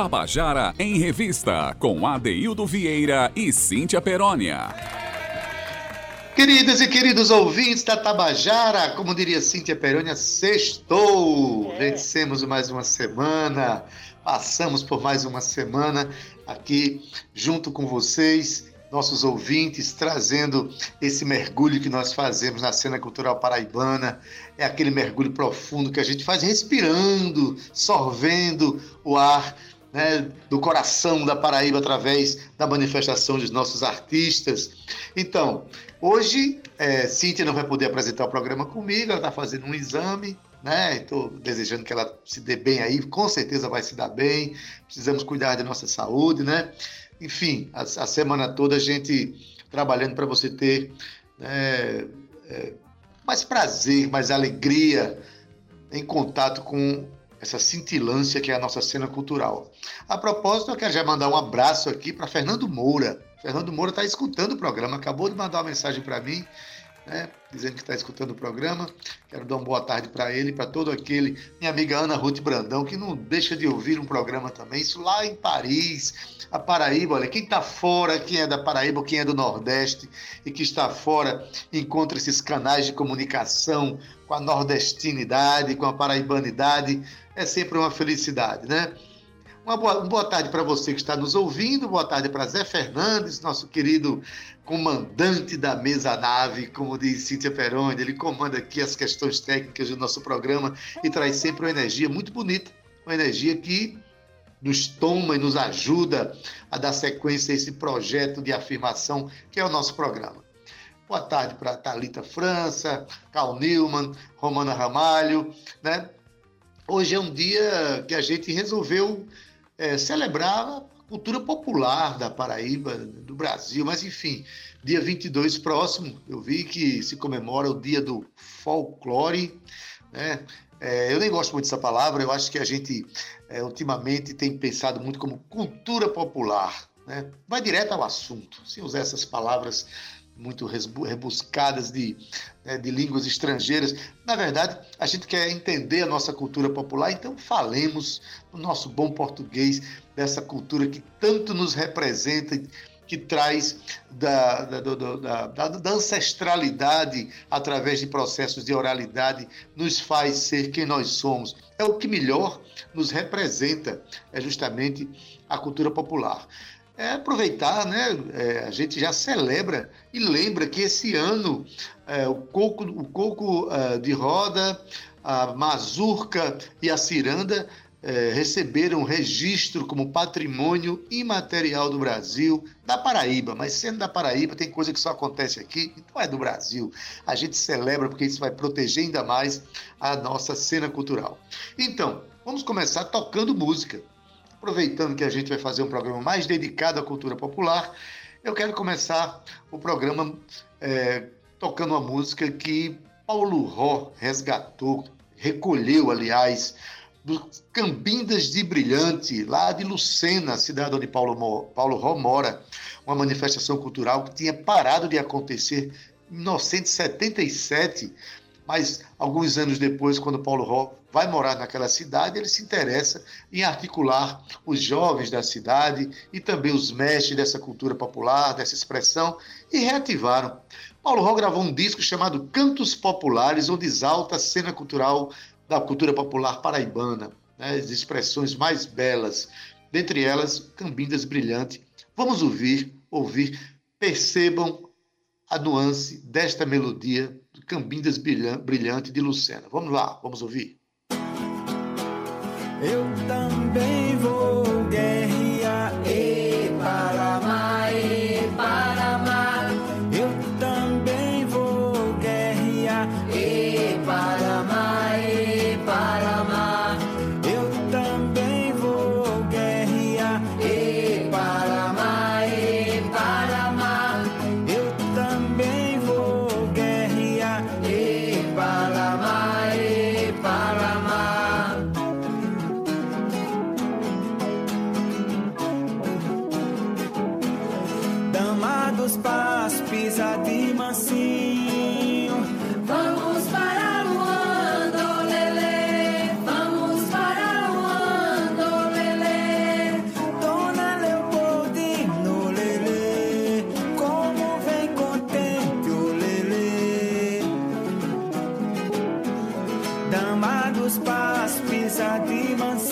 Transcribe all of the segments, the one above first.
Tabajara em Revista, com Adeildo Vieira e Cíntia Perónia. Queridas e queridos ouvintes da Tabajara, como diria Cíntia Perônia, sextou! É. Vencemos mais uma semana, passamos por mais uma semana aqui junto com vocês, nossos ouvintes, trazendo esse mergulho que nós fazemos na cena cultural paraibana. É aquele mergulho profundo que a gente faz respirando, sorvendo o ar né, do coração da Paraíba através da manifestação dos nossos artistas. Então, hoje, é, Cíntia não vai poder apresentar o programa comigo, ela está fazendo um exame, né? Estou desejando que ela se dê bem aí, com certeza vai se dar bem. Precisamos cuidar da nossa saúde, né? Enfim, a, a semana toda a gente trabalhando para você ter né, é, mais prazer, mais alegria em contato com essa cintilância que é a nossa cena cultural. A propósito, eu quero já mandar um abraço aqui para Fernando Moura. Fernando Moura está escutando o programa, acabou de mandar uma mensagem para mim, né, dizendo que está escutando o programa. Quero dar uma boa tarde para ele, para todo aquele, minha amiga Ana Ruth Brandão, que não deixa de ouvir um programa também, isso lá em Paris, a Paraíba, olha, quem está fora, quem é da Paraíba, quem é do Nordeste e que está fora, encontra esses canais de comunicação com a nordestinidade, com a paraibanidade, é sempre uma felicidade, né? Uma boa, uma boa tarde para você que está nos ouvindo, boa tarde para Zé Fernandes, nosso querido comandante da mesa nave, como diz Cíntia Peroni, ele comanda aqui as questões técnicas do nosso programa e traz sempre uma energia muito bonita, uma energia que nos toma e nos ajuda a dar sequência a esse projeto de afirmação que é o nosso programa. Boa tarde para Talita França, Carl Newman, Romana Ramalho, né? Hoje é um dia que a gente resolveu é, celebrar a cultura popular da Paraíba, do Brasil, mas enfim, dia 22 próximo, eu vi que se comemora o dia do folclore, né? É, eu nem gosto muito dessa palavra, eu acho que a gente é, ultimamente tem pensado muito como cultura popular, né? Vai direto ao assunto, sem usar essas palavras muito rebuscadas de, né, de línguas estrangeiras. Na verdade, a gente quer entender a nossa cultura popular, então falemos no nosso bom português dessa cultura que tanto nos representa, que traz da, da, da, da, ancestralidade através de processos de oralidade, nos faz ser quem nós somos. É o que melhor nos representa, é justamente a cultura popular é aproveitar, né? É, a gente já celebra e lembra que esse ano é, o coco, o coco uh, de roda, a mazurca e a ciranda é, receberam registro como patrimônio imaterial do Brasil, da Paraíba. Mas sendo da Paraíba, tem coisa que só acontece aqui e não é do Brasil. A gente celebra porque isso vai proteger ainda mais a nossa cena cultural. Então, vamos começar tocando música. Aproveitando que a gente vai fazer um programa mais dedicado à cultura popular, eu quero começar o programa é, tocando uma música que Paulo Ró resgatou, recolheu, aliás, dos Cambindas de Brilhante, lá de Lucena, cidade onde Paulo, Paulo Ró mora, uma manifestação cultural que tinha parado de acontecer em 1977, mas alguns anos depois, quando Paulo Ró vai morar naquela cidade, ele se interessa em articular os jovens da cidade e também os mestres dessa cultura popular, dessa expressão, e reativaram. Paulo Ró gravou um disco chamado Cantos Populares, onde exalta a cena cultural da cultura popular paraibana, né, as expressões mais belas, dentre elas Cambindas Brilhante. Vamos ouvir, ouvir, percebam a nuance desta melodia Cambindas Brilhante de Lucena. Vamos lá, vamos ouvir. Eu também vou guerrear demons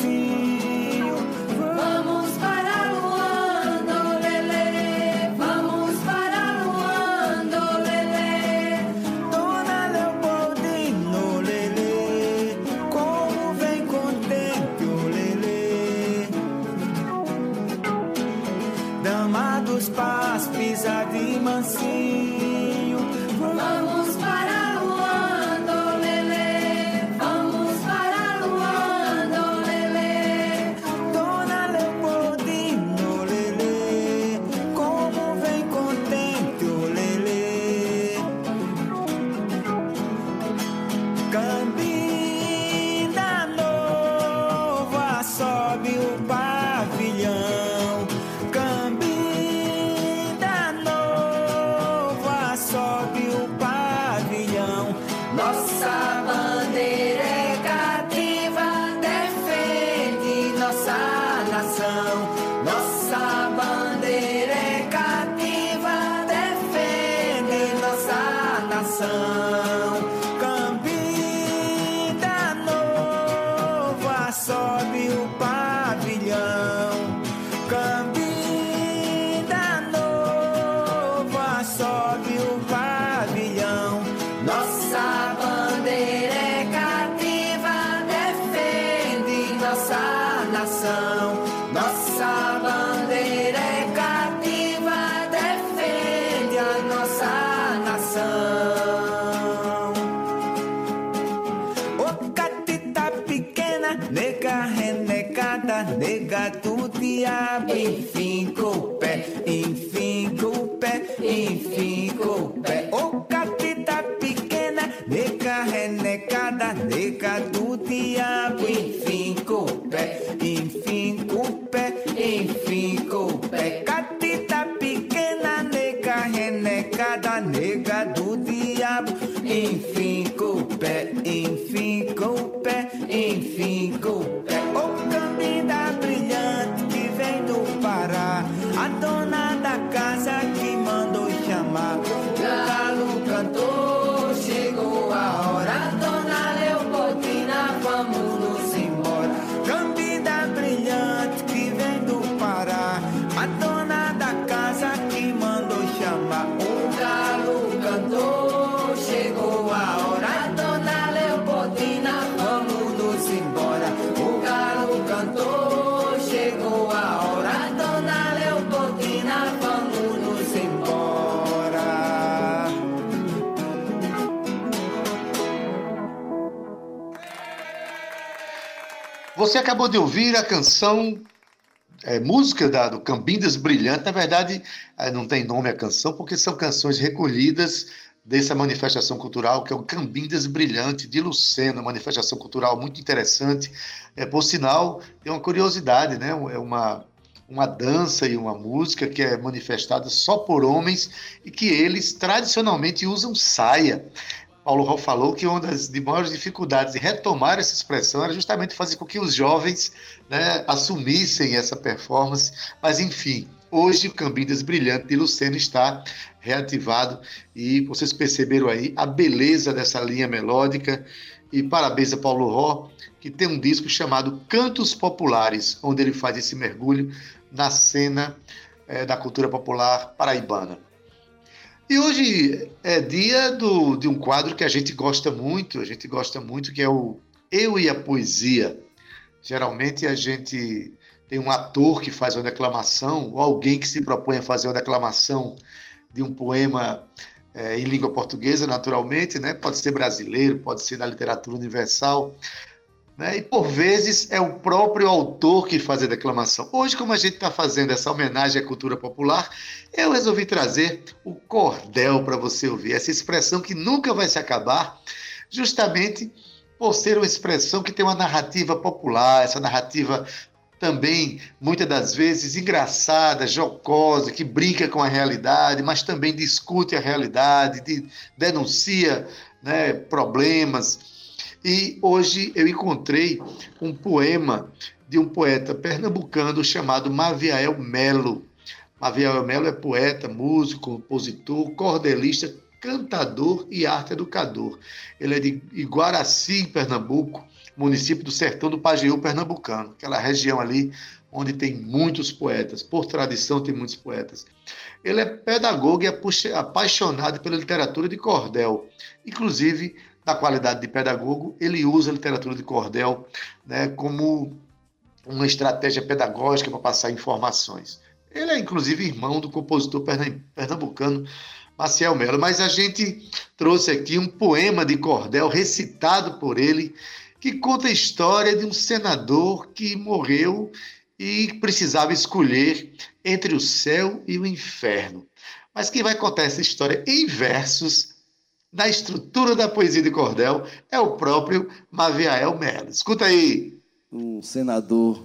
Enfim, com Você acabou de ouvir a canção, é, música da, do Cambindas Brilhante. Na verdade, é, não tem nome a canção, porque são canções recolhidas dessa manifestação cultural, que é o Cambindas Brilhante de Lucena, manifestação cultural muito interessante. É, por sinal, tem uma curiosidade, né? É uma, uma dança e uma música que é manifestada só por homens e que eles tradicionalmente usam saia. Paulo Raul falou que uma das de maiores dificuldades de retomar essa expressão era justamente fazer com que os jovens né, assumissem essa performance. Mas, enfim, hoje o Cambindas Brilhante de Lucena está reativado e vocês perceberam aí a beleza dessa linha melódica. E parabéns a Paulo Ró, que tem um disco chamado Cantos Populares, onde ele faz esse mergulho na cena eh, da cultura popular paraibana. E hoje é dia do, de um quadro que a gente gosta muito, a gente gosta muito, que é o Eu e a Poesia. Geralmente a gente tem um ator que faz uma declamação, ou alguém que se propõe a fazer uma declamação de um poema é, em língua portuguesa, naturalmente, né? pode ser brasileiro, pode ser da literatura universal. Né? E por vezes é o próprio autor que faz a declamação. Hoje, como a gente está fazendo essa homenagem à cultura popular, eu resolvi trazer o cordel para você ouvir, essa expressão que nunca vai se acabar, justamente por ser uma expressão que tem uma narrativa popular, essa narrativa também, muitas das vezes, engraçada, jocosa, que brinca com a realidade, mas também discute a realidade, de, denuncia né, problemas. E hoje eu encontrei um poema de um poeta pernambucano chamado Maviael Melo. Maviael Melo é poeta, músico, compositor, cordelista, cantador e arte educador. Ele é de Iguaraci, Pernambuco, município do Sertão do Pajeú, pernambucano, aquela região ali onde tem muitos poetas, por tradição tem muitos poetas. Ele é pedagogo e apaixonado pela literatura de cordel, inclusive na qualidade de pedagogo, ele usa a literatura de cordel né, como uma estratégia pedagógica para passar informações. Ele é, inclusive, irmão do compositor pernambucano Maciel Melo, mas a gente trouxe aqui um poema de cordel recitado por ele, que conta a história de um senador que morreu e precisava escolher entre o céu e o inferno. Mas quem vai contar essa história em versos, na estrutura da poesia de cordel, é o próprio Maviael Melo. Escuta aí. Um senador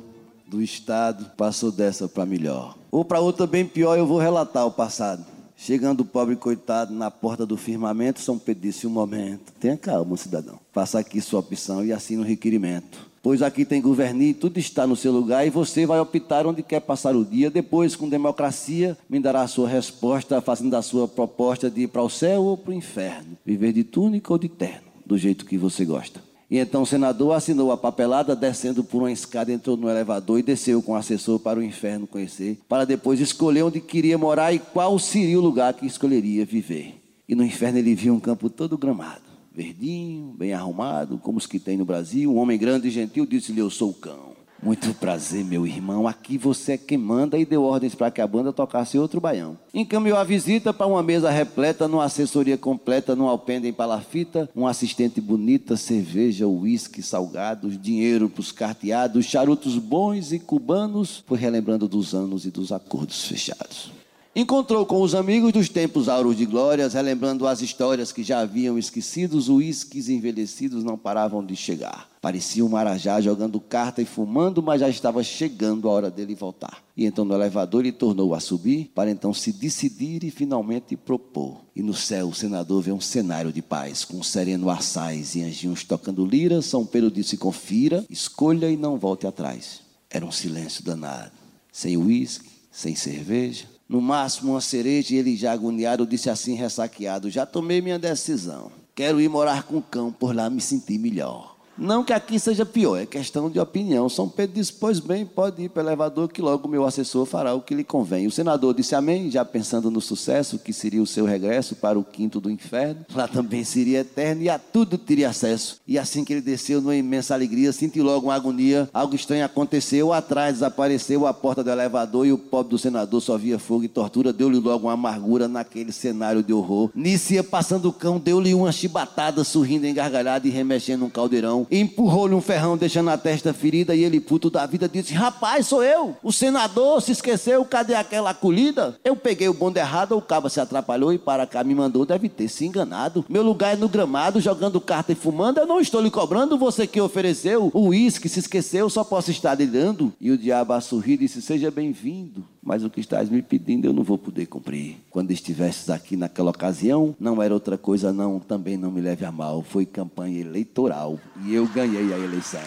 do estado passou dessa para melhor. Ou para outra bem pior, eu vou relatar o passado. Chegando o pobre coitado na porta do firmamento, São Pedro disse: Um momento, tenha calma, cidadão. Faça aqui sua opção e assine o requerimento. Pois aqui tem governi, tudo está no seu lugar e você vai optar onde quer passar o dia. Depois, com democracia, me dará a sua resposta, fazendo a sua proposta de ir para o céu ou para o inferno. Viver de túnica ou de terno, do jeito que você gosta. E então o senador assinou a papelada, descendo por uma escada, entrou no elevador e desceu com o assessor para o inferno conhecer, para depois escolher onde queria morar e qual seria o lugar que escolheria viver. E no inferno ele viu um campo todo gramado, verdinho, bem arrumado, como os que tem no Brasil. Um homem grande e gentil disse-lhe: Eu sou o cão. Muito prazer, meu irmão. Aqui você é quem manda e deu ordens para que a banda tocasse outro baião. Encaminhou a visita para uma mesa repleta, numa assessoria completa, num alpendre em palafita, um assistente bonita, cerveja, uísque, salgados, dinheiro para os carteados, charutos bons e cubanos. Foi relembrando dos anos e dos acordos fechados. Encontrou com os amigos dos tempos auros de glórias, relembrando as histórias que já haviam esquecido, os uísques envelhecidos não paravam de chegar. Parecia um marajá jogando carta e fumando, mas já estava chegando a hora dele voltar. E então no elevador ele tornou a subir, para então se decidir e finalmente propor. E no céu o senador vê um cenário de paz, com um sereno assais e anjinhos tocando lira. São Pedro disse: confira, escolha e não volte atrás. Era um silêncio danado, sem uísque, sem cerveja no máximo uma cereja, e ele já agoniado disse assim, ressaqueado: Já tomei minha decisão. Quero ir morar com o cão, por lá me sentir melhor. Não que aqui seja pior, é questão de opinião. São Pedro disse: Pois bem, pode ir para o elevador, que logo o meu assessor fará o que lhe convém. O senador disse amém, já pensando no sucesso que seria o seu regresso para o quinto do inferno. Lá também seria eterno e a tudo teria acesso. E assim que ele desceu, numa imensa alegria, sentiu logo uma agonia. Algo estranho aconteceu. Atrás desapareceu a porta do elevador e o pobre do senador só via fogo e tortura. Deu-lhe logo uma amargura naquele cenário de horror. Nicia, passando o cão, deu-lhe uma chibatada, sorrindo, engargalhada e remexendo um caldeirão empurrou-lhe um ferrão, deixando a testa ferida, e ele, puto da vida, disse: Rapaz, sou eu, o senador, se esqueceu, cadê aquela acolhida? Eu peguei o bonde errado, o cabo se atrapalhou e para cá me mandou, deve ter se enganado. Meu lugar é no gramado, jogando carta e fumando, eu não estou lhe cobrando, você que ofereceu o uísque, se esqueceu, só posso estar lhe dando. E o diabo a sorrir disse: Seja bem-vindo mas o que estás me pedindo eu não vou poder cumprir. Quando estivesses aqui naquela ocasião, não era outra coisa, não, também não me leve a mal. Foi campanha eleitoral e eu ganhei a eleição.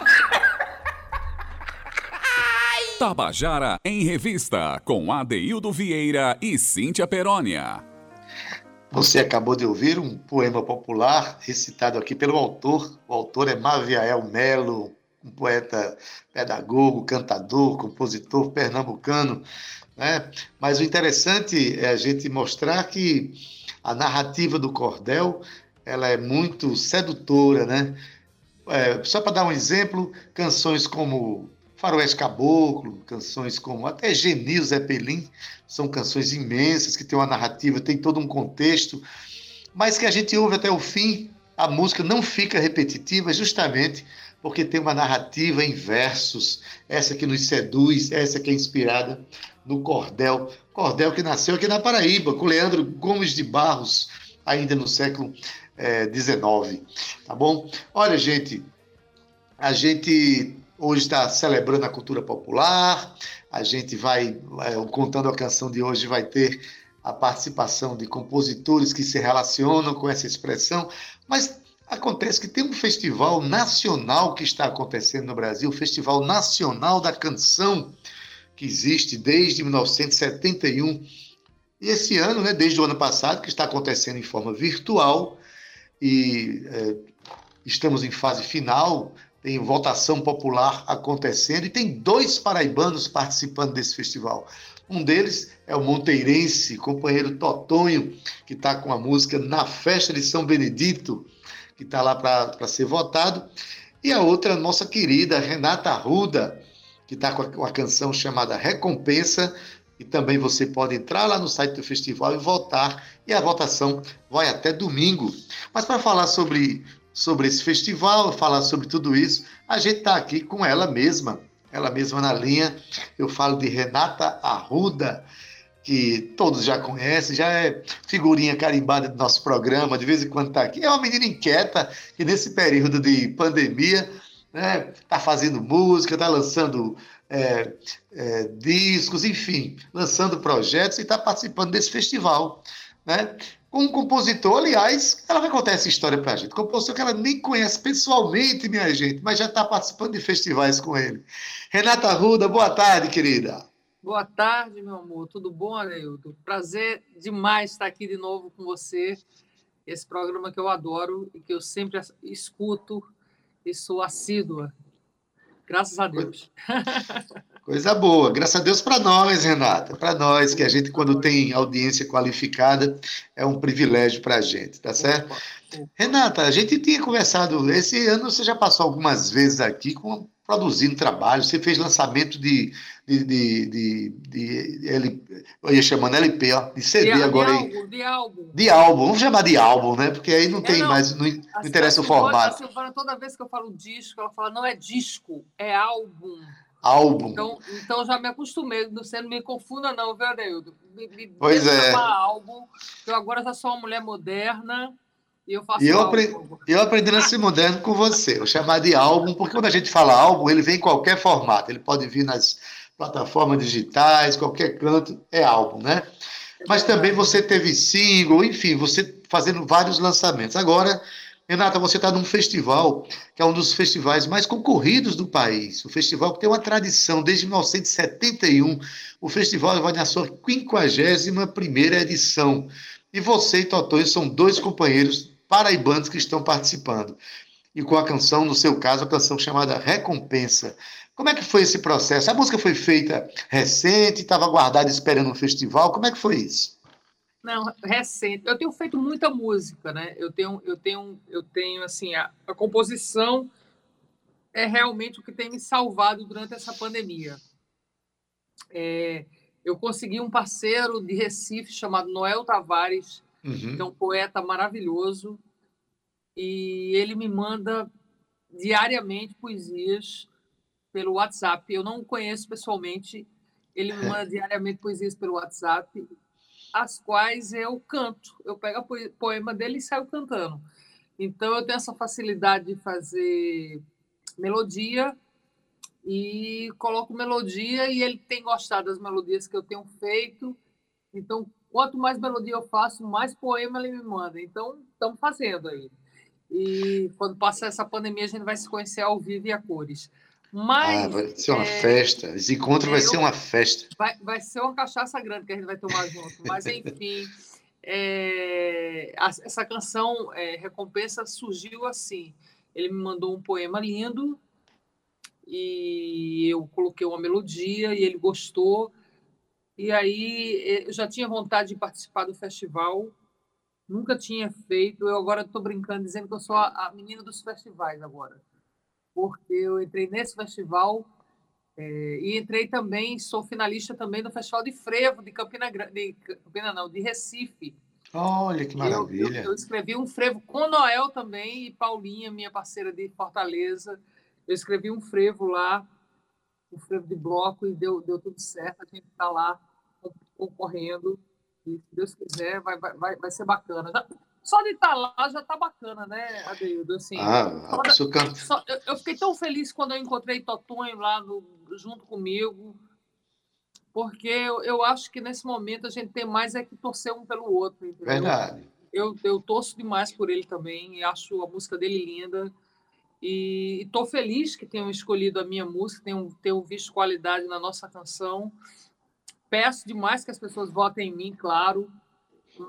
Tabajara em Revista, com Adeildo Vieira e Cíntia Perónia. Você acabou de ouvir um poema popular recitado aqui pelo autor. O autor é Maviael Melo, um poeta pedagogo, cantador, compositor pernambucano. Né? Mas o interessante é a gente mostrar que a narrativa do cordel ela é muito sedutora, né? É, só para dar um exemplo, canções como Faroeste Caboclo, canções como até Genil Zeppelin, são canções imensas que têm uma narrativa, tem todo um contexto, mas que a gente ouve até o fim, a música não fica repetitiva justamente porque tem uma narrativa em versos, essa que nos seduz, essa que é inspirada no cordel. Cordel que nasceu aqui na Paraíba, com Leandro Gomes de Barros, ainda no século XIX. É, tá bom? Olha, gente, a gente hoje está celebrando a cultura popular, a gente vai, é, contando a canção de hoje, vai ter a participação de compositores que se relacionam com essa expressão, mas Acontece que tem um festival nacional que está acontecendo no Brasil, o Festival Nacional da Canção, que existe desde 1971. E esse ano, né, desde o ano passado, que está acontecendo em forma virtual, e é, estamos em fase final, tem votação popular acontecendo e tem dois paraibanos participando desse festival. Um deles é o monteirense, companheiro Totonho, que está com a música Na Festa de São Benedito, que está lá para ser votado. E a outra, a nossa querida Renata Arruda, que está com a canção chamada Recompensa, e também você pode entrar lá no site do festival e votar, e a votação vai até domingo. Mas para falar sobre, sobre esse festival, falar sobre tudo isso, a gente está aqui com ela mesma, ela mesma na linha. Eu falo de Renata Arruda, que todos já conhecem, já é figurinha carimbada do nosso programa, de vez em quando está aqui. É uma menina inquieta que nesse período de pandemia está né, tá fazendo música, está lançando é, é, discos, enfim, lançando projetos e está participando desse festival. Né? Com um compositor, aliás, ela vai contar essa história para a gente. Compositor que ela nem conhece pessoalmente, minha gente, mas já está participando de festivais com ele. Renata Ruda, boa tarde, querida. Boa tarde, meu amor. Tudo bom, Areildo? Prazer demais estar aqui de novo com você. Esse programa que eu adoro e que eu sempre escuto e sou assídua. Graças a Deus. Coisa boa. Graças a Deus para nós, Renata. Para nós, que a gente, quando tem audiência qualificada, é um privilégio para a gente, tá certo? Renata, a gente tinha conversado, esse ano você já passou algumas vezes aqui com, produzindo trabalho, você fez lançamento de, de, de, de, de L, eu ia chamando LP, ó, de CD de, agora. De álbum, de álbum. De álbum, vamos chamar de álbum, né? Porque aí não é, tem não, mais, não, não interessa o formato. A Silvana, toda vez que eu falo disco, ela fala, não é disco, é álbum. Álbum. Então, então já me acostumei, você não me confunda não, viu, Adeildo? Me, me pois é. álbum, eu agora já sou uma mulher moderna, e eu faço e eu, aprendi, eu aprendi nesse moderno com você, eu chamar de álbum, porque quando a gente fala álbum, ele vem em qualquer formato, ele pode vir nas plataformas digitais, qualquer canto, é álbum, né? Mas também você teve single, enfim, você fazendo vários lançamentos. Agora, Renata, você está num festival que é um dos festivais mais concorridos do país. O festival que tem uma tradição desde 1971. O festival vai na sua 51 primeira edição. E você e Totonho são dois companheiros paraibanos que estão participando. E com a canção, no seu caso, a canção chamada Recompensa. Como é que foi esse processo? A música foi feita recente, estava guardada esperando um festival. Como é que foi isso? Não, recente. Eu tenho feito muita música, né? Eu tenho, eu tenho, eu tenho assim, a, a composição é realmente o que tem me salvado durante essa pandemia. É, eu consegui um parceiro de Recife chamado Noel Tavares, uhum. que é um poeta maravilhoso, e ele me manda diariamente poesias pelo WhatsApp. Eu não o conheço pessoalmente, ele me manda diariamente poesias pelo WhatsApp, as quais eu canto. Eu pego a poema dele e saio cantando. Então, eu tenho essa facilidade de fazer melodia e coloco melodia e ele tem gostado das melodias que eu tenho feito. Então, quanto mais melodia eu faço, mais poema ele me manda. Então, estamos fazendo aí. E quando passar essa pandemia, a gente vai se conhecer ao vivo e a cores. Mas, ah, vai ser uma é, festa. Esse encontro vai ser uma festa. Vai, vai ser uma cachaça grande que a gente vai tomar junto. Mas, enfim, é, essa canção é, Recompensa surgiu assim. Ele me mandou um poema lindo e eu coloquei uma melodia e ele gostou. E aí eu já tinha vontade de participar do festival, nunca tinha feito. Eu agora estou brincando, dizendo que eu sou a, a, menina dos festivais agora, porque eu entrei nesse festival é, e entrei também, sou finalista também do Festival de Frevo de Campina Grande, Campina não, de Recife. Olha que maravilha! Eu, eu, eu escrevi um frevo com Noel também e Paulinha, minha parceira de Fortaleza. Eu escrevi um frevo lá, um frevo de bloco, e deu, deu tudo certo. A gente está lá concorrendo. E, se Deus quiser, vai, vai, vai ser bacana. Já, só de estar tá lá já está bacana, né, Adeildo? Assim, ah, só, só, eu, eu, fiquei tão feliz quando eu encontrei Totonho lá no, junto comigo, porque eu, eu acho que nesse momento a gente tem mais é que torcer um pelo outro. Entendeu? Verdade. Eu, eu torço demais por ele também, acho a música dele linda. E estou feliz que tenham escolhido a minha música, tenham, tenham visto qualidade na nossa canção. Peço demais que as pessoas votem em mim, claro,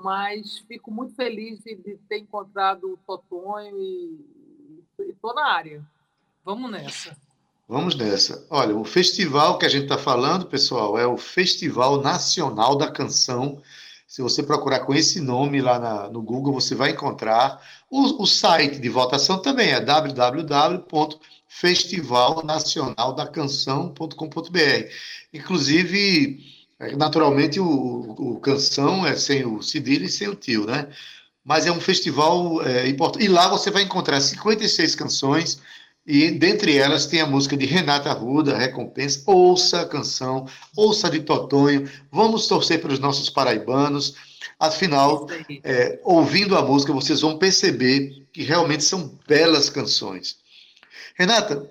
mas fico muito feliz de, ter encontrado o Totonho e estou na área. Vamos nessa. Vamos nessa. Olha, o festival que a gente está falando, pessoal, é o Festival Nacional da Canção. Se você procurar com esse nome lá na, no Google, você vai encontrar. O, o site de votação também é www.festivalnacionaldacanção.com.br. Inclusive, naturalmente, o, o Canção é sem o cedilho e sem o tio, né? Mas é um festival é, importante. E lá você vai encontrar 56 canções e dentre elas tem a música de Renata Ruda, Recompensa. Ouça a canção, ouça de Totonho. Vamos torcer para os nossos paraibanos. Afinal, é, ouvindo a música, vocês vão perceber que realmente são belas canções. Renata,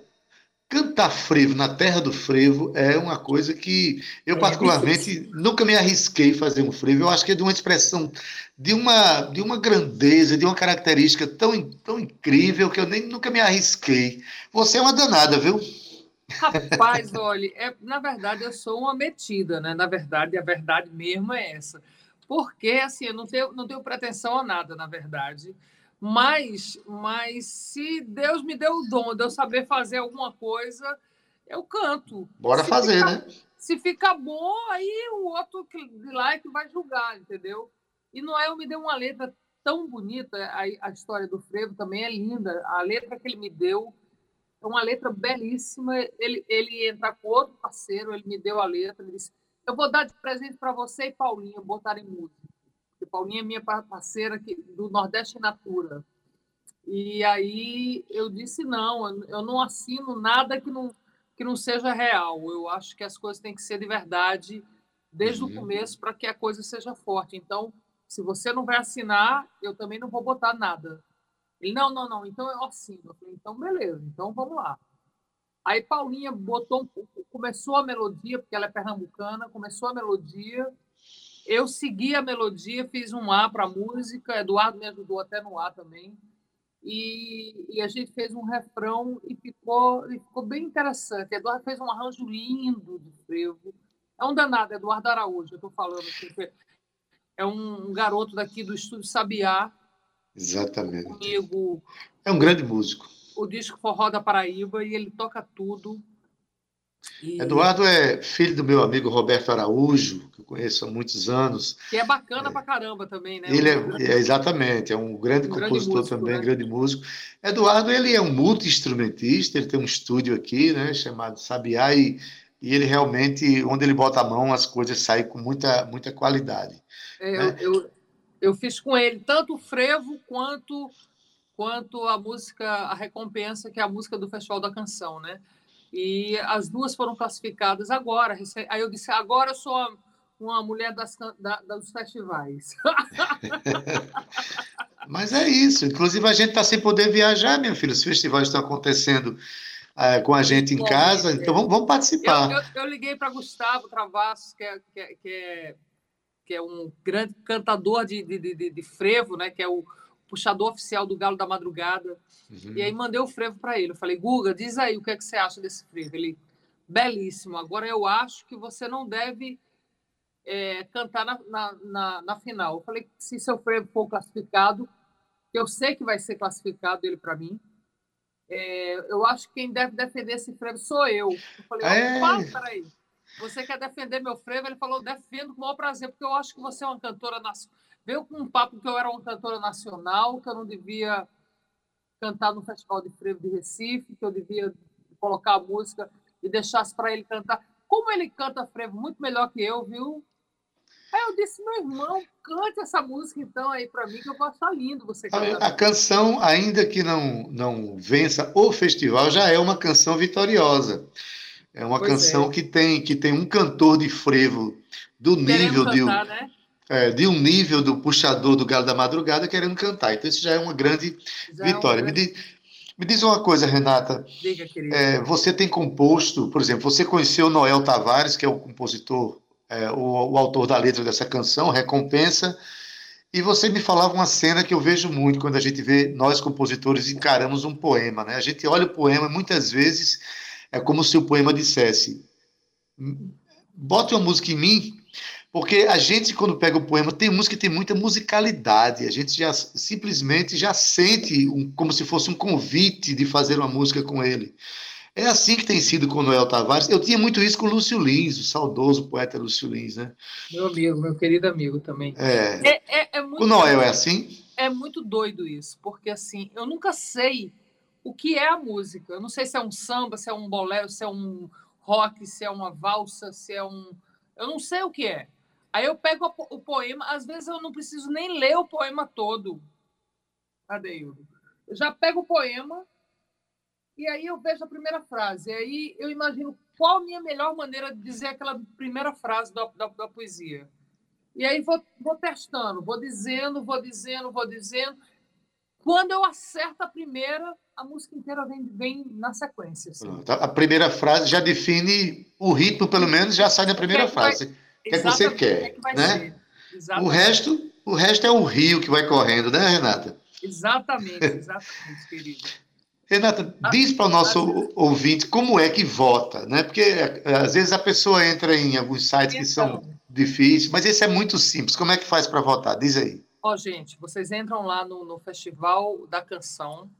cantar frevo na terra do frevo é uma coisa que eu, é particularmente, nunca me arrisquei fazer um frevo. Eu acho que é de uma expressão de uma, de uma grandeza, de uma característica tão, tão incrível que eu nem nunca me arrisquei. Você é uma danada, viu? Rapaz, olha, é, na verdade eu sou uma metida, né? Na verdade, a verdade mesmo é essa. Porque, assim, eu não tenho, não tenho pretensão a nada, na verdade. Mas, mas se Deus me deu o dom de eu saber fazer alguma coisa, eu canto. Bora se fazer, fica, né? Se fica bom, aí o outro de lá é que vai julgar, entendeu? E Noel me deu uma letra tão bonita, a, a história do frevo também é linda. A letra que ele me deu é uma letra belíssima. Ele, ele entra com outro parceiro, ele me deu a letra, ele disse: Eu vou dar de presente para você e Paulinha botarem música. Paulinha é minha parceira do Nordeste Natura. E aí eu disse: Não, eu não assino nada que não, que não seja real. Eu acho que as coisas têm que ser de verdade desde uhum. o começo para que a coisa seja forte. Então se você não vai assinar, eu também não vou botar nada. Ele, não, não, não, então eu assino. Eu falei, então beleza, então vamos lá. Aí Paulinha botou, começou a melodia, porque ela é pernambucana, começou a melodia. Eu segui a melodia, fiz um A para a música, Eduardo me ajudou até no A também. E, e, a gente fez um refrão e ficou, e ficou bem interessante. Eduardo fez um arranjo lindo de frevo. É um danado, Eduardo Araújo, eu estou falando. Assim, é um, garoto daqui do Estúdio Sabiá. Exatamente. Comigo. É um grande músico. O disco Forró da Paraíba e ele toca tudo. E... Eduardo é filho do meu amigo Roberto Araújo, que eu conheço há muitos anos. Que é bacana é. pra caramba também, né? Ele é, é exatamente, é um grande um compositor grande músico, também, né? grande músico. Eduardo, ele é um multi-instrumentista, ele tem um estúdio aqui, né, chamado Sabiá, e, e ele realmente, onde ele bota a mão, as coisas saem com muita, muita qualidade. É, né? eu, eu, eu, fiz com ele tanto o frevo quanto, quanto a música, a recompensa, que é a música do Festival da Canção, né? E as duas foram classificadas agora. Aí eu disse, agora eu sou uma, mulher das, da, dos festivais. Mas é isso. Inclusive, a gente está sem poder viajar, minha filha. Os festivais estão acontecendo é, com a gente em casa, então vamos, vamos participar. Eu, eu, eu liguei para Gustavo Travassos, que é, que é, que é que é um grande cantador de, de, de, de frevo, né? Que é o puxador oficial do Galo da Madrugada. Uhum. E aí mandei o frevo para ele. Eu falei, Guga, diz aí o que, é que você acha desse frevo. Ele, belíssimo. Agora eu acho que você não deve é, cantar na, na, na, na, final. Eu falei, se seu frevo for classificado, eu sei que vai ser classificado ele para mim, é, eu acho que quem deve defender esse frevo sou eu. Eu falei, é. opa, peraí. Você quer defender meu frevo? Ele falou, defendo com o maior prazer, porque eu acho que você é uma cantora nacional. Veio com um papo que eu era uma cantora nacional, que eu não devia cantar no Festival de Frevo de Recife, que eu devia colocar a música e deixasse para ele cantar. Como ele canta frevo muito melhor que eu, viu? Aí eu disse, meu irmão, cante essa música então aí para mim, que eu vou achar lindo você cantar. A, canção, ainda que não, não vença o festival, já é uma canção vitoriosa. É uma pois canção é. que tem que tem um cantor de frevo do nível cantar, de né? É, de um nível do puxador do Galo da Madrugada querendo cantar. Então isso já é uma grande já vitória. É grande... Me, diz, me, diz, uma coisa, Renata. Diga, é, você tem composto, por exemplo, você conheceu Noel Tavares, que é o compositor, é, o, o autor da letra dessa canção, Recompensa. E você me falava uma cena que eu vejo muito quando a gente vê nós compositores encaramos um poema, né? A gente olha o poema muitas vezes é como se o poema dissesse: bote uma música em mim Porque a gente, quando pega o poema, tem música que tem muita musicalidade. A gente já simplesmente já sente um, como se fosse um convite de fazer uma música com ele. É assim que tem sido com Noel Tavares. Eu tinha muito isso com Lúcio Lins, o saudoso poeta Lúcio Lins, né? Meu amigo, meu querido amigo também. É. É, é, é muito, O Noel é assim? é muito doido isso, porque assim, eu nunca sei o que é a música. Eu não sei se é um samba, se é um bolero, se é um rock, se é uma valsa, se é um. Eu não sei o que é. Aí eu pego o poema, às vezes eu não preciso nem ler o poema todo. Adeildo. Eu já pego o poema e aí eu vejo a primeira frase. E aí eu imagino qual a minha melhor maneira de dizer aquela primeira frase da, da, da poesia. E aí vou, vou testando, vou dizendo, vou dizendo, vou dizendo. Quando eu acerto a primeira, a música inteira vem, vem na sequência. assim. A primeira frase já define o ritmo, pelo menos, já sai na primeira que vai- frase. que é que você quer, o que é né? O resto, o resto é o rio que vai correndo, né, Renata? Exatamente, exatamente, querido. Renata, Ah, diz para o nosso ouvinte como é que vota, né? Porque é, às vezes a pessoa entra em alguns sites que são Então, difíceis, mas esse é muito simples. Como é que faz para votar? Diz aí. ó, gente, vocês entram lá no, no Festival da Canção.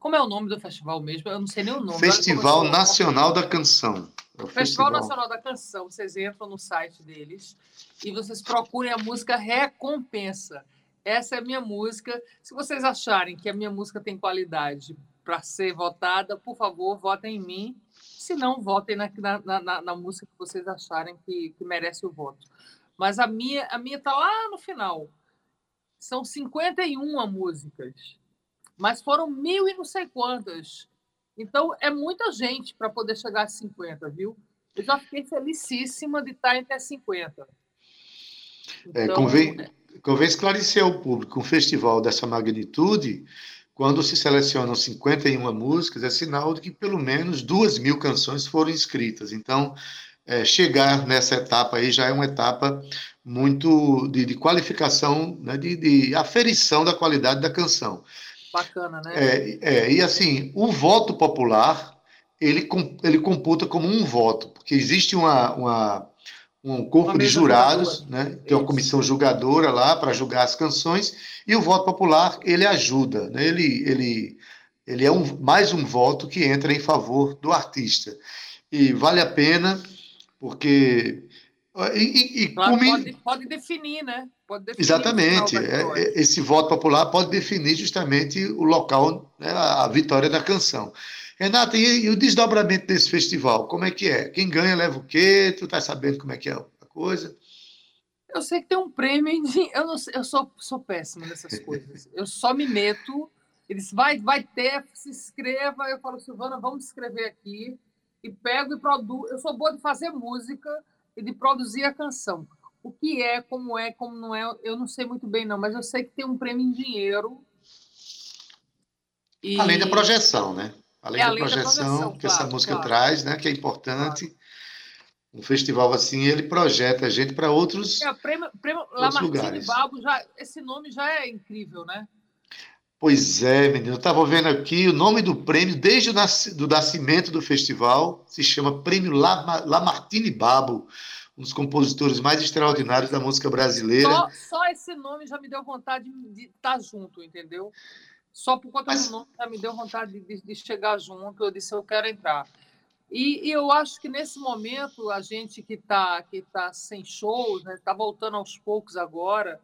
Como é o nome do festival mesmo? Eu não sei nem o nome. Festival Nacional da Canção. É o Festival Nacional da Canção. Vocês entram no site deles e vocês procurem a música Recompensa. Essa é a minha música. Se vocês acharem que a minha música tem qualidade para ser votada, por favor, votem em mim. Se não, votem na, na, na, na música que vocês acharem que, que merece o voto. Mas a minha a minha está lá no final. São 51 músicas, mas foram mil e não sei quantas. Então, é muita gente para poder chegar a 50, viu? Eu já fiquei felicíssima de estar entre as 50. É, Então, convém, convém esclarecer ao público um festival dessa magnitude, quando se selecionam 51 músicas, é sinal de que pelo menos duas mil canções foram inscritas. Então, é, chegar nessa etapa aí já é uma etapa muito de, de qualificação, né, de, de aferição da qualidade da canção. Bacana, né? É, é, e assim, o voto popular, ele, ele computa como um voto, porque existe uma, uma- um corpo Uma de jurados, julgadora. né? Tem uma comissão julgadora lá para julgar as canções, e o voto popular, ele ajuda, né? Ele, ele, ele é um, mais um voto que entra em favor do artista. E vale a pena, porque... E, e- Claro, pode, pode definir, né? Pode definir Exatamente. É- é- esse voto popular pode definir justamente o local, né, a vitória da canção. Renata, e, e o desdobramento desse festival? Como é que é? Quem ganha leva o quê? Tu tá sabendo como é que é a coisa? Eu sei que tem um prêmio. em Eu, não sei- eu sou, sou péssima nessas coisas. Eu só me meto. Eles vai, vai ter, se inscreva. Eu falo, Silvana, vamos escrever aqui. E pego e produzo. Eu sou boa de fazer música e de produzir a canção. O que é, como é, como não é, eu não sei muito bem, não, mas eu sei que tem um prêmio em dinheiro. E- Além da projeção, né? Além É, da além da projeção projeção, que essa claro, música claro. traz, né? Que é importante. Um festival assim, ele projeta a gente para outros. É, prêmio, prêmio Outros Lamartine lugares. Babo, já, esse nome já é incrível, né? Pois é, menino. Eu estava vendo aqui o nome do prêmio, desde o do nascimento do festival, se chama Prêmio Lama- Lamartine Babo, um dos compositores mais extraordinários da música brasileira. Só, só esse nome já me deu vontade de estar junto, entendeu? Só por conta Mas- do nome já me deu vontade de, de- de chegar junto. Eu disse, eu quero entrar. E, e eu acho que nesse momento, a gente que está que tá sem shows, está né, tá voltando aos poucos agora,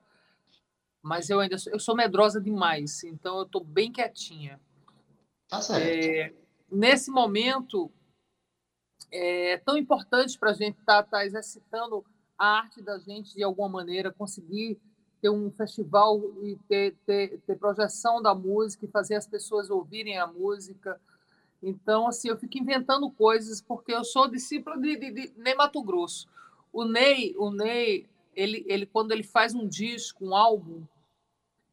mas eu ainda sou, eu sou medrosa demais, então eu estou bem quietinha. Tá certo. É, nesse momento, é tão importante para a gente estar tá, tá exercitando a arte da gente de alguma maneira, conseguir ter um festival e ter, ter, ter projeção da música e fazer as pessoas ouvirem a música. Então, assim, eu fico inventando coisas porque eu sou discípula de, de, de Ney Mato Grosso. O Ney, o Ney ele, ele, quando ele faz um disco, um álbum,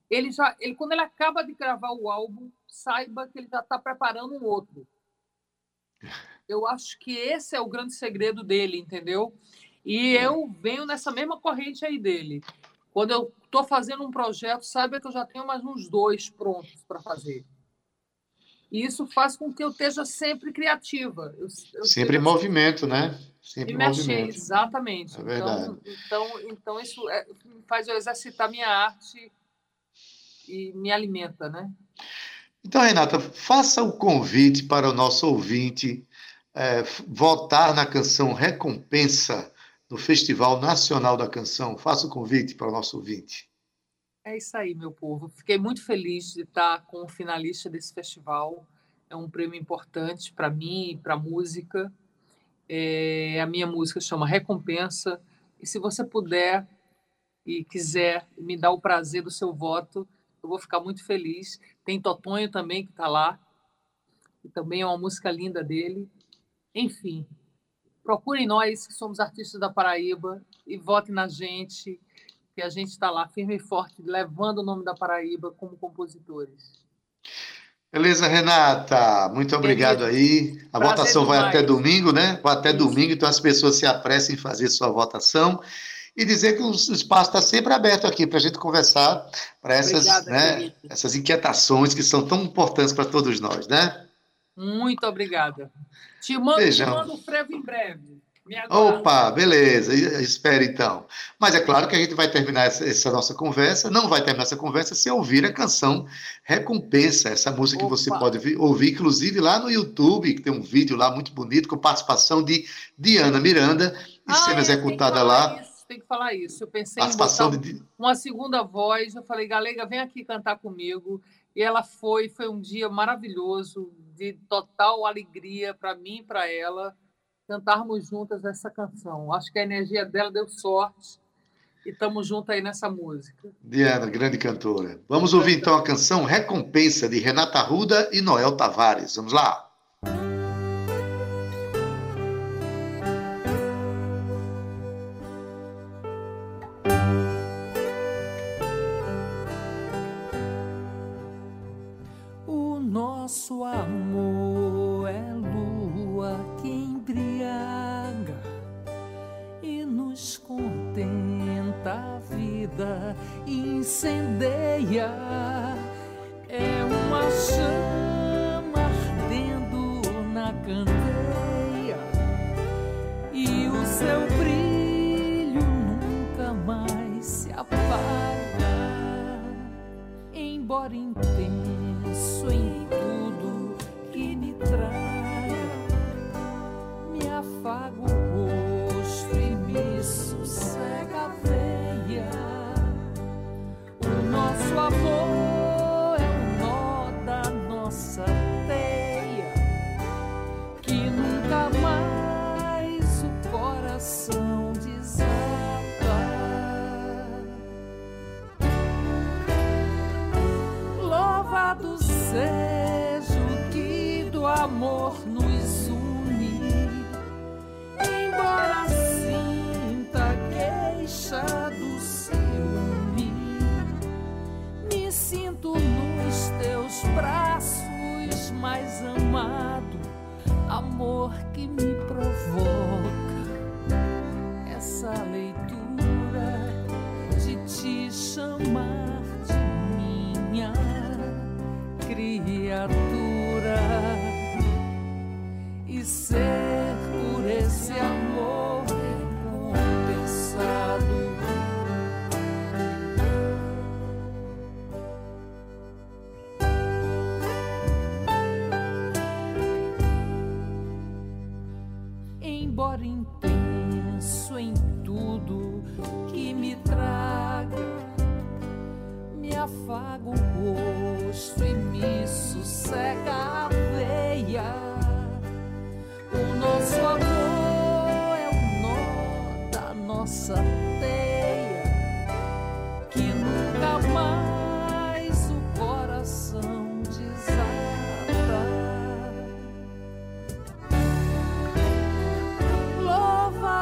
ele já, ele, quando ele acaba de gravar o álbum, saiba que ele já está preparando um outro. Eu acho que esse é o grande segredo dele, entendeu? E eu venho nessa mesma corrente aí dele. Quando eu estou fazendo um projeto, saiba que eu já tenho mais uns dois prontos para fazer. E isso faz com que eu esteja sempre criativa. Eu, eu sempre em movimento, né? Sempre em movimento. exatamente. É verdade. Então, então, então isso é, faz eu exercitar minha arte e me alimenta, né? Então, Renata, faça o convite para o nosso ouvinte é, votar na canção Recompensa no Festival Nacional da Canção. Faça o convite para o nosso ouvinte. É isso aí, meu povo. Fiquei muito feliz de estar com o finalista desse festival. É um prêmio importante para mim e para a música. É, a minha música chama Recompensa. E se você puder e quiser me dar o prazer do seu voto, eu vou ficar muito feliz. Tem Totonho também que está lá. E também é uma música linda dele. Enfim, procurem nós, que somos artistas da Paraíba, e votem na gente, que a gente está lá firme e forte, levando o nome da Paraíba como compositores. Beleza, Renata. Muito obrigado aí. A Prazer votação demais. vai até domingo, né? Vai até domingo, então as pessoas se apressem em fazer sua votação. E dizer que o espaço está sempre aberto aqui para a gente conversar para essas, né, essas inquietações que são tão importantes para todos nós, né? Muito obrigada. Te mando, te mando o frevo em breve. Opa, beleza, espere então. Mas é claro que a gente vai terminar essa, essa, nossa conversa, não vai terminar essa conversa se ouvir a canção Recompensa, essa música Opa. que você pode ouvir, inclusive lá no YouTube, que tem um vídeo lá muito bonito, com participação de Diana Miranda, e ah, sendo é, executada lá. Isso, tem que falar isso. Eu pensei em botar de... uma segunda voz, eu falei, Galega, vem aqui cantar comigo. E ela foi, foi um dia maravilhoso, de total alegria para mim e para ela, cantarmos juntas essa canção. Acho que a energia dela deu sorte e estamos juntos aí nessa música. Diana, grande cantora. Vamos ouvir então a canção Recompensa, de Renata Ruda e Noel Tavares. Vamos lá.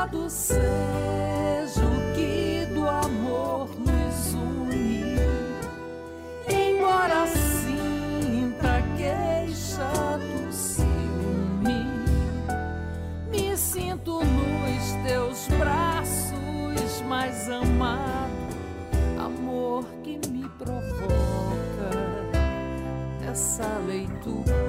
louvado seja o que do amor nos une. Embora sinta queixa do ciúme, me sinto nos teus braços mais amado, amor que me provoca essa leitura.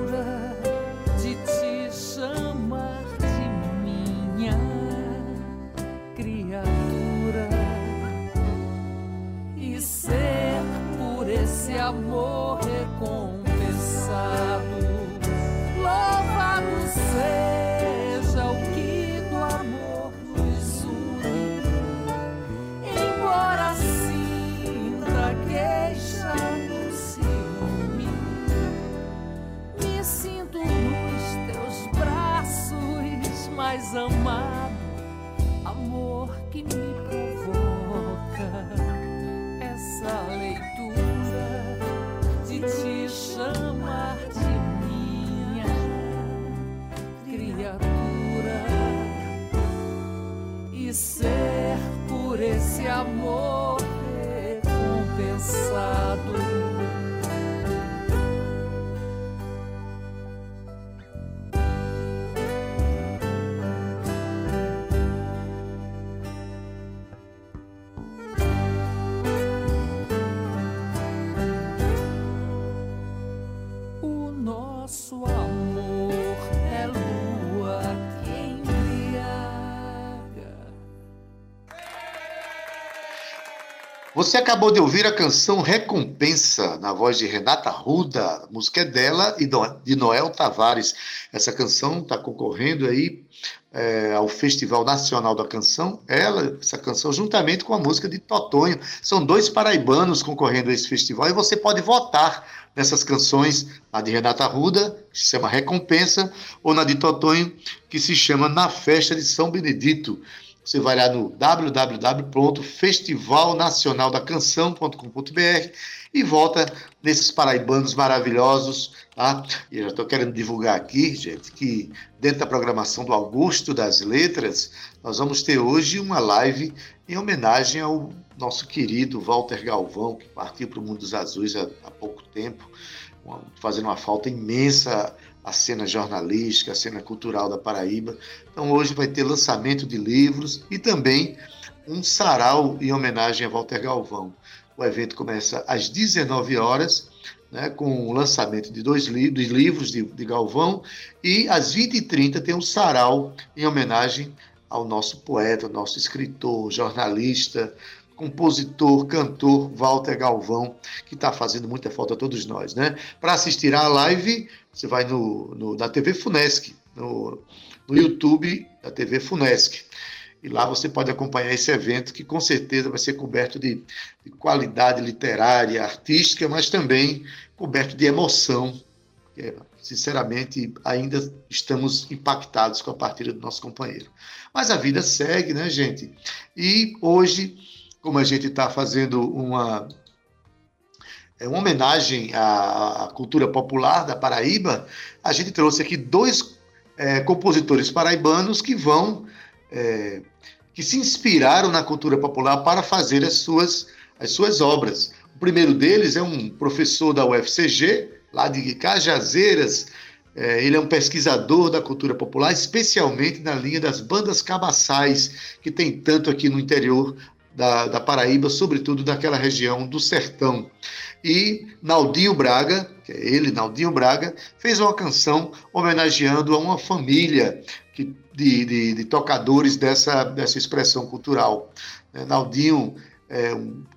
Amor recompensado. Louvado seja o que do amor nos une, embora sinta queixa no ciúme, me sinto nos teus braços mais amado, amor recompensado. Você acabou de ouvir a canção Recompensa, na voz de Renata Ruda. A música é dela e de Noel Tavares. Essa canção está concorrendo aí é, ao Festival Nacional da Canção. Ela, essa canção, juntamente com a música de Totonho. São dois paraibanos concorrendo a esse festival e você pode votar nessas canções, a de Renata Ruda, que se chama Recompensa, ou na de Totonho, que se chama Na Festa de São Benedito. Você vai lá no www.festivalnacionaldacanção.com.br e vota nesses paraibanos maravilhosos, tá? E eu já estou querendo divulgar aqui, gente, que dentro da programação do Augusto das Letras, nós vamos ter hoje uma live em homenagem ao nosso querido Walter Galvão, que partiu para o mundo dos azuis há, há pouco tempo, fazendo uma falta imensa à cena jornalística, à cena cultural da Paraíba. Então hoje vai ter lançamento de livros e também um sarau em homenagem a Walter Galvão. O evento começa às 19 horas, né, com o lançamento de dois li livros de, de Galvão, e às 20h30 tem um sarau em homenagem ao nosso poeta, ao nosso escritor, jornalista, compositor, cantor Walter Galvão, que está fazendo muita falta a todos nós. Né? Para assistir à live, você vai no, no, na TV Funesc, no, no YouTube da TV Funesc. E lá você pode acompanhar esse evento, que com certeza vai ser coberto de, de qualidade literária, artística, mas também coberto de emoção. Que, sinceramente, ainda estamos impactados com a partida do nosso companheiro. Mas a vida segue, né, gente? E hoje, como a gente está fazendo uma, é, uma homenagem à, cultura popular da Paraíba, a gente trouxe aqui dois é, compositores paraibanos que vão é, que se inspiraram na cultura popular para fazer as suas, as suas obras. O primeiro deles é um professor da UFCG, lá de Cajazeiras. É, ele é um pesquisador da cultura popular, especialmente na linha das bandas cabaçais, que tem tanto aqui no interior da, da Paraíba, sobretudo daquela região do sertão. E Naldinho Braga, que é ele, Naldinho Braga, fez uma canção homenageando a uma família que, de, de, de tocadores dessa, dessa expressão cultural. É, Naldinho é,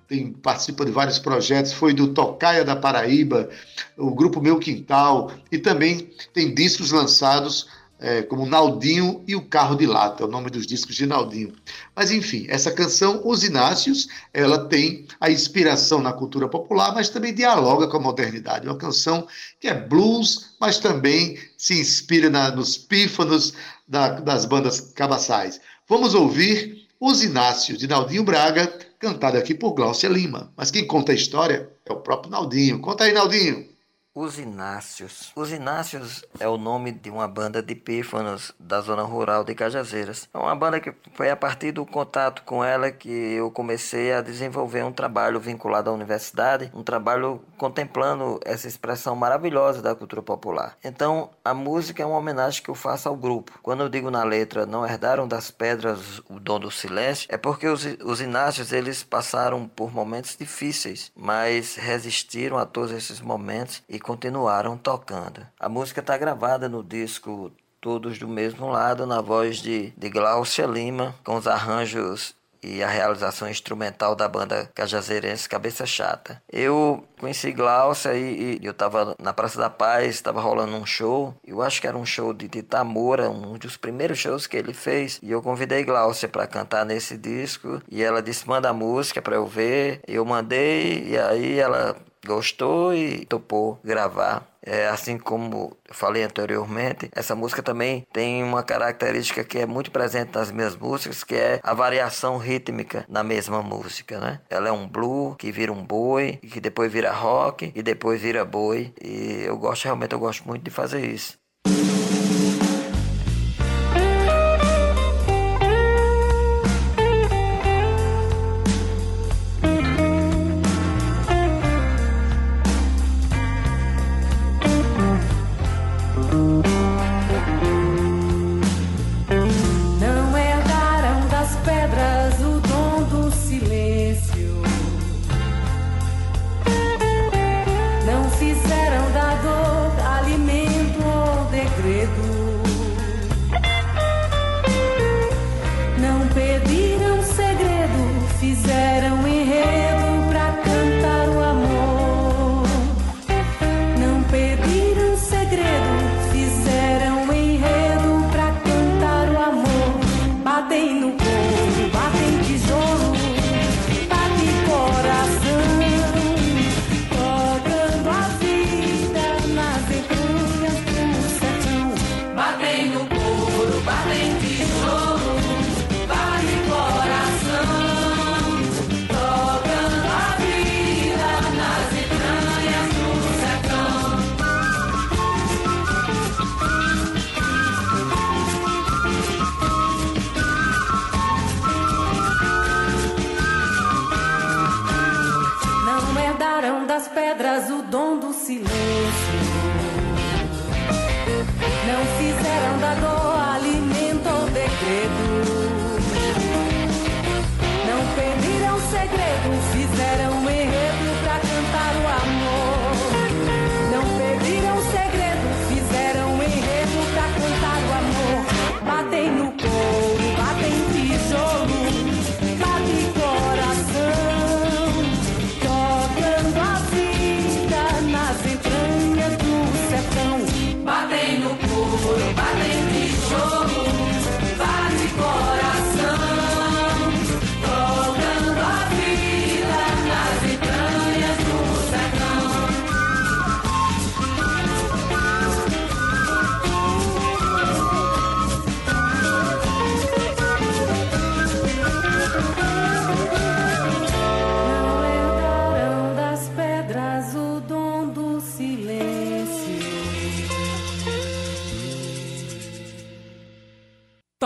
tem, participa de vários projetos, foi do Tocaia da Paraíba, o grupo Meu Quintal, e também tem discos lançados é, como Naldinho e o Carro de Lata, é o nome dos discos de Naldinho. Mas enfim, essa canção, Os Inácios, ela tem a inspiração na cultura popular, mas também dialoga com a modernidade. Uma canção que é blues, mas também se inspira na, nos pífanos da, das bandas cabaçais. Vamos ouvir Os Inácios, de Naldinho Braga, cantado aqui por Glaucia Lima. Mas quem conta a história é o próprio Naldinho. Conta aí, Naldinho. Os Inácios. Os Inácios é o nome de uma banda de pífanos da zona rural de Cajazeiras. É uma banda que foi a partir do contato com ela que eu comecei a desenvolver um trabalho vinculado à universidade, um trabalho contemplando essa expressão maravilhosa da cultura popular. Então, a música é uma homenagem que eu faço ao grupo. Quando eu digo na letra, não herdaram das pedras o dom do silêncio, é porque os, os Inácios eles passaram por momentos difíceis, mas resistiram a todos esses momentos e continuaram tocando. A música está gravada no disco Todos do Mesmo Lado, na voz de, de Glaucia Lima, com os arranjos e a realização instrumental da banda cajazeirense Cabeça Chata. Eu conheci Glaucia e, e eu estava na Praça da Paz, estava rolando um show, eu acho que era um show de, de Tamora, um dos primeiros shows que ele fez, e eu convidei Glaucia para cantar nesse disco, e ela disse, manda a música para eu ver, eu mandei, e aí ela gostou e topou gravar. É, assim como eu falei anteriormente, essa música também tem uma característica que é muito presente nas minhas músicas, que é a variação rítmica na mesma música, né? Ela é um blue que vira um boi, que depois vira rock e depois vira boi. E eu gosto realmente, eu gosto muito de fazer isso. pecado.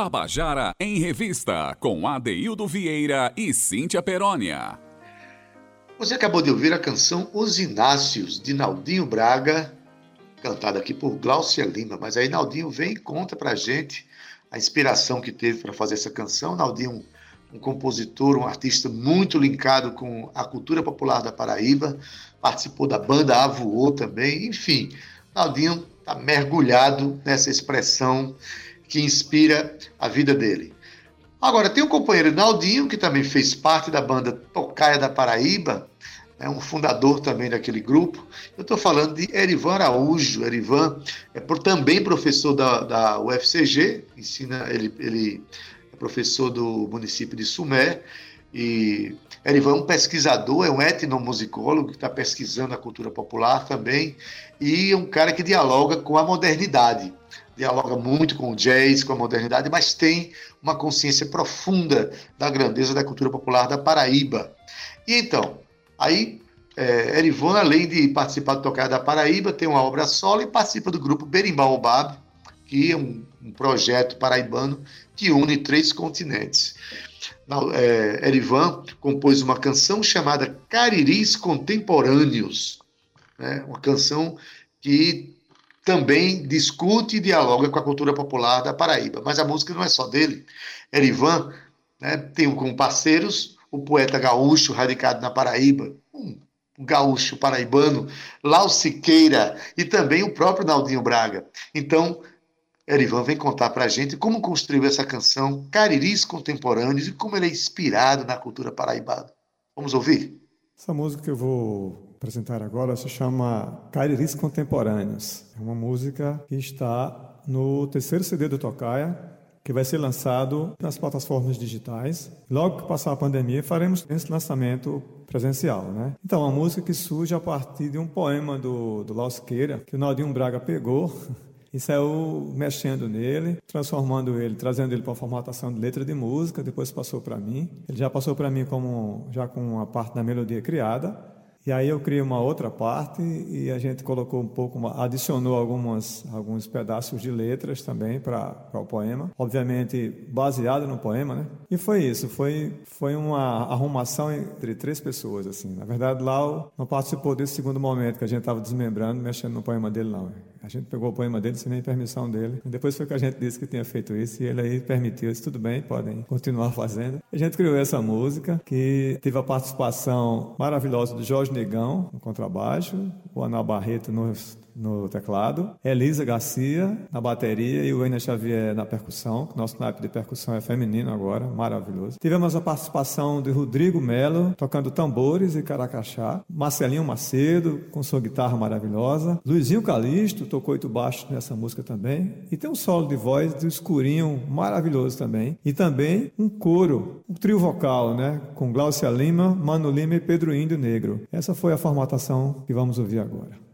Tabajara em Revista, com Adeildo Vieira e Cíntia Perónia. Você acabou de ouvir a canção Os Inácios, de Naldinho Braga, cantada aqui por Glaucia Lima. Mas aí Naldinho vem e conta pra gente a inspiração que teve para fazer essa canção. Naldinho, um compositor, um artista muito linkado com a cultura popular da Paraíba, participou da banda Avoou também, enfim. Naldinho está mergulhado nessa expressão que inspira a vida dele. Agora, tem o companheiro Naldinho, que também fez parte da banda Tocaia da Paraíba, é um fundador também daquele grupo. Eu estou falando de Erivan Araújo. Erivan é por, também professor da, da UFCG, ensina, ele, ele é professor do município de Sumé. E Erivan é um pesquisador, é um etnomusicólogo que está pesquisando a cultura popular também, e é um cara que dialoga com a modernidade dialoga muito com o jazz, com a modernidade, mas tem uma consciência profunda da grandeza da cultura popular da Paraíba. E então, aí é, além de participar do Tocar da Paraíba, tem uma obra solo e participa do grupo Berimbau Bab, que é um, um, projeto paraibano que une três continentes. É, Erivan compôs uma canção chamada Cariris Contemporâneos, né? uma canção que também discute e dialoga com a cultura popular da Paraíba. Mas a música não é só dele. Erivan né, tem como parceiros o poeta gaúcho radicado na Paraíba, um gaúcho paraibano, Lau Siqueira e também o próprio Naldinho Braga. Então, Erivan vem contar para a gente como construiu essa canção Cariris Contemporâneos e como ele é inspirado na cultura paraibana. Vamos ouvir? Essa música que eu vou apresentar agora se chama Cariris Contemporâneos. É uma música que está no terceiro CD do Tocaia, que vai ser lançado nas plataformas digitais. Logo que passar a pandemia, faremos esse lançamento presencial, né? Então, uma música que surge a partir de um poema do, do Lausqueira, que o Naldinho Braga pegou e saiu mexendo nele, transformando ele, trazendo ele para uma formatação de letra de música, depois passou para mim. Ele já passou para mim como já com a parte da melodia criada, e aí eu criei uma outra parte e a gente colocou um pouco, adicionou algumas, alguns pedaços de letras também para o poema, obviamente baseado no poema, né? E foi isso, foi, foi uma arrumação entre três pessoas, assim. Na verdade, Lau não participou desse segundo momento que a gente estava desmembrando, mexendo no poema dele, não. A gente pegou o poema dele sem nem permissão dele. Depois foi que a gente disse que tinha feito isso e ele aí permitiu. Disse, tudo bem, podem continuar fazendo. A gente criou essa música que teve a participação maravilhosa do Jorge Negão no contrabaixo, o Anal Barreto nos no teclado, Elisa Garcia na bateria e o Wayne Xavier na percussão. Nosso naipe de percussão é feminino agora, maravilhoso. Tivemos a participação de Rodrigo Melo tocando tambores e caracachá, Marcelinho Macedo com sua guitarra maravilhosa, Luizinho Calisto tocou oito baixo nessa música também e tem um solo de voz do Escurinho maravilhoso também e também um coro, um trio vocal, né, com Glaucia Lima, Mano Lima e Pedro Índio Negro. Essa foi a formatação que vamos ouvir agora.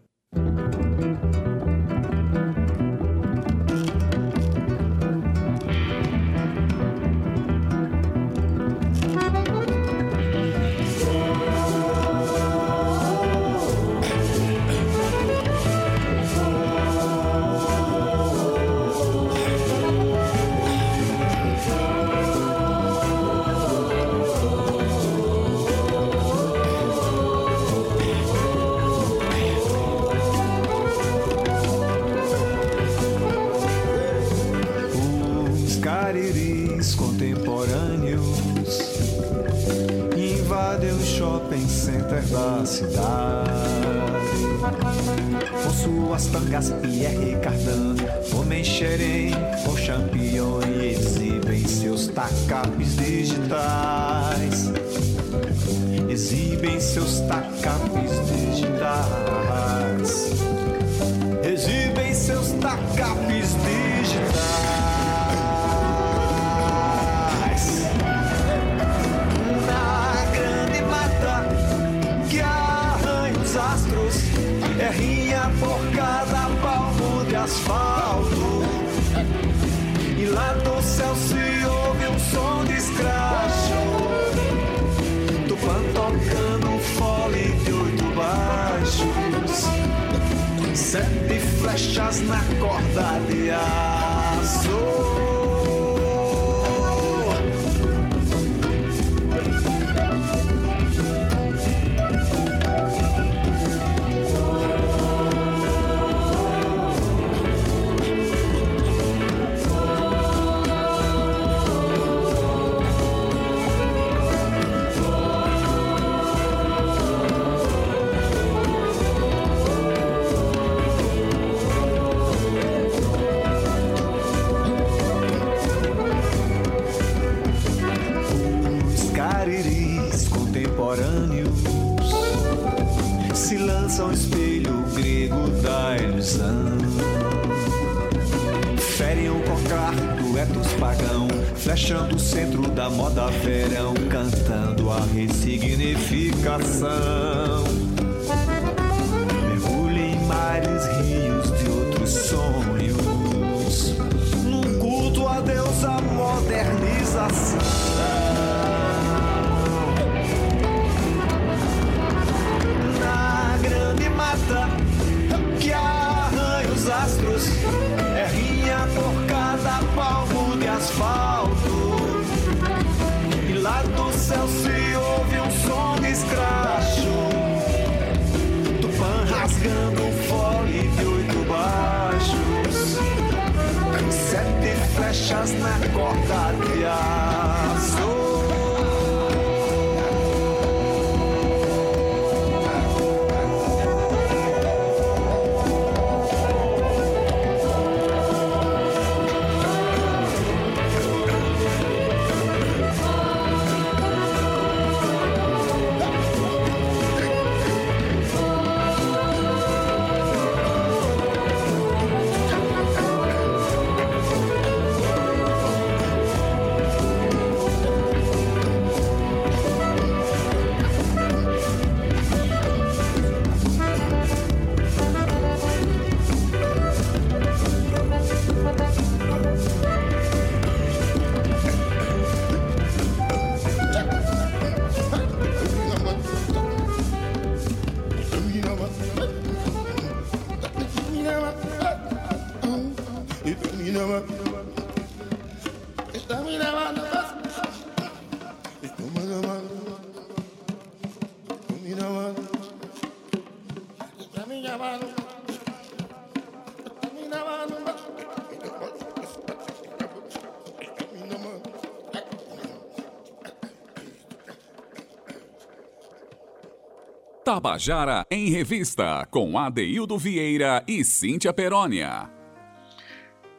Tabajara em Revista, com Adeildo Vieira e Cíntia Perónia.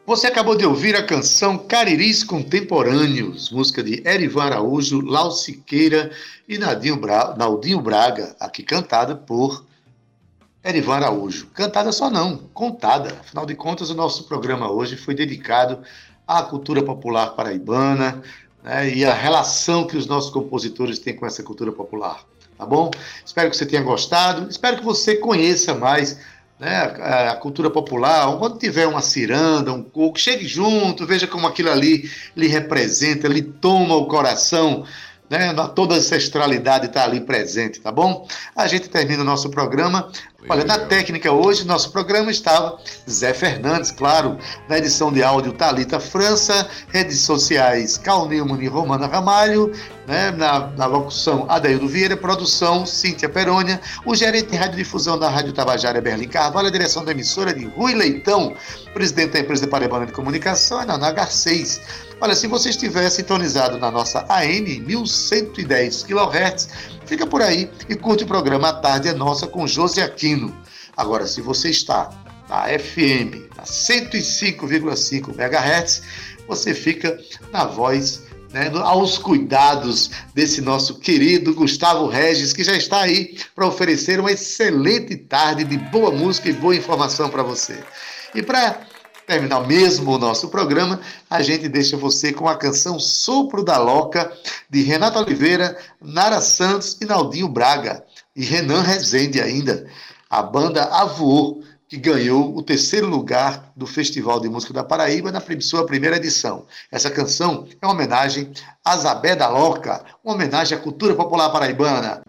Você acabou de ouvir a canção Cariris Contemporâneos, música de Erivan Araújo, Lau Siqueira e Nadinho Bra... Naldinho Braga, aqui cantada por Erivan Araújo. Cantada só não, contada. Afinal de contas, o nosso programa hoje foi dedicado à cultura popular paraibana né, e à relação que os nossos compositores têm com essa cultura popular tá bom? Espero que você tenha gostado, espero que você conheça mais né, a, a, cultura popular. Quando tiver uma ciranda, um coco, chegue junto, veja como aquilo ali lhe representa, lhe toma o coração. Né, toda a ancestralidade está ali presente, tá bom? A gente termina o nosso programa Olha, na técnica hoje, nosso programa estava Zé Fernandes, claro, na edição de áudio Talita França, redes sociais Cal Newman e Romana Ramalho, né, na, na locução Adaildo Vieira, produção Cíntia Perônia, o gerente de radiodifusão da Rádio Tabajara Berlim Carvalho, a direção da emissora de Rui Leitão, presidente da empresa de Paraibana de Comunicação, é na NH6. Olha, se você estiver sintonizado na nossa AM 1110 kHz, fica por aí e curte o programa A Tarde é Nossa com José Aquino. Agora, se você está na FM, na 105,5 MHz, você fica na voz, né, aos cuidados desse nosso querido Gustavo Regis, que já está aí para oferecer uma excelente tarde de boa música e boa informação para você. E para terminar mesmo o nosso programa, a gente deixa você com a canção Sopro da Loca, de Renato Oliveira, Nara Santos e Naldinho Braga, e Renan Rezende ainda. A banda Avô, que ganhou o terceiro lugar do Festival de Música da Paraíba na sua primeira edição. Essa canção é uma homenagem a Zabé da Loca, uma homenagem à cultura popular paraibana.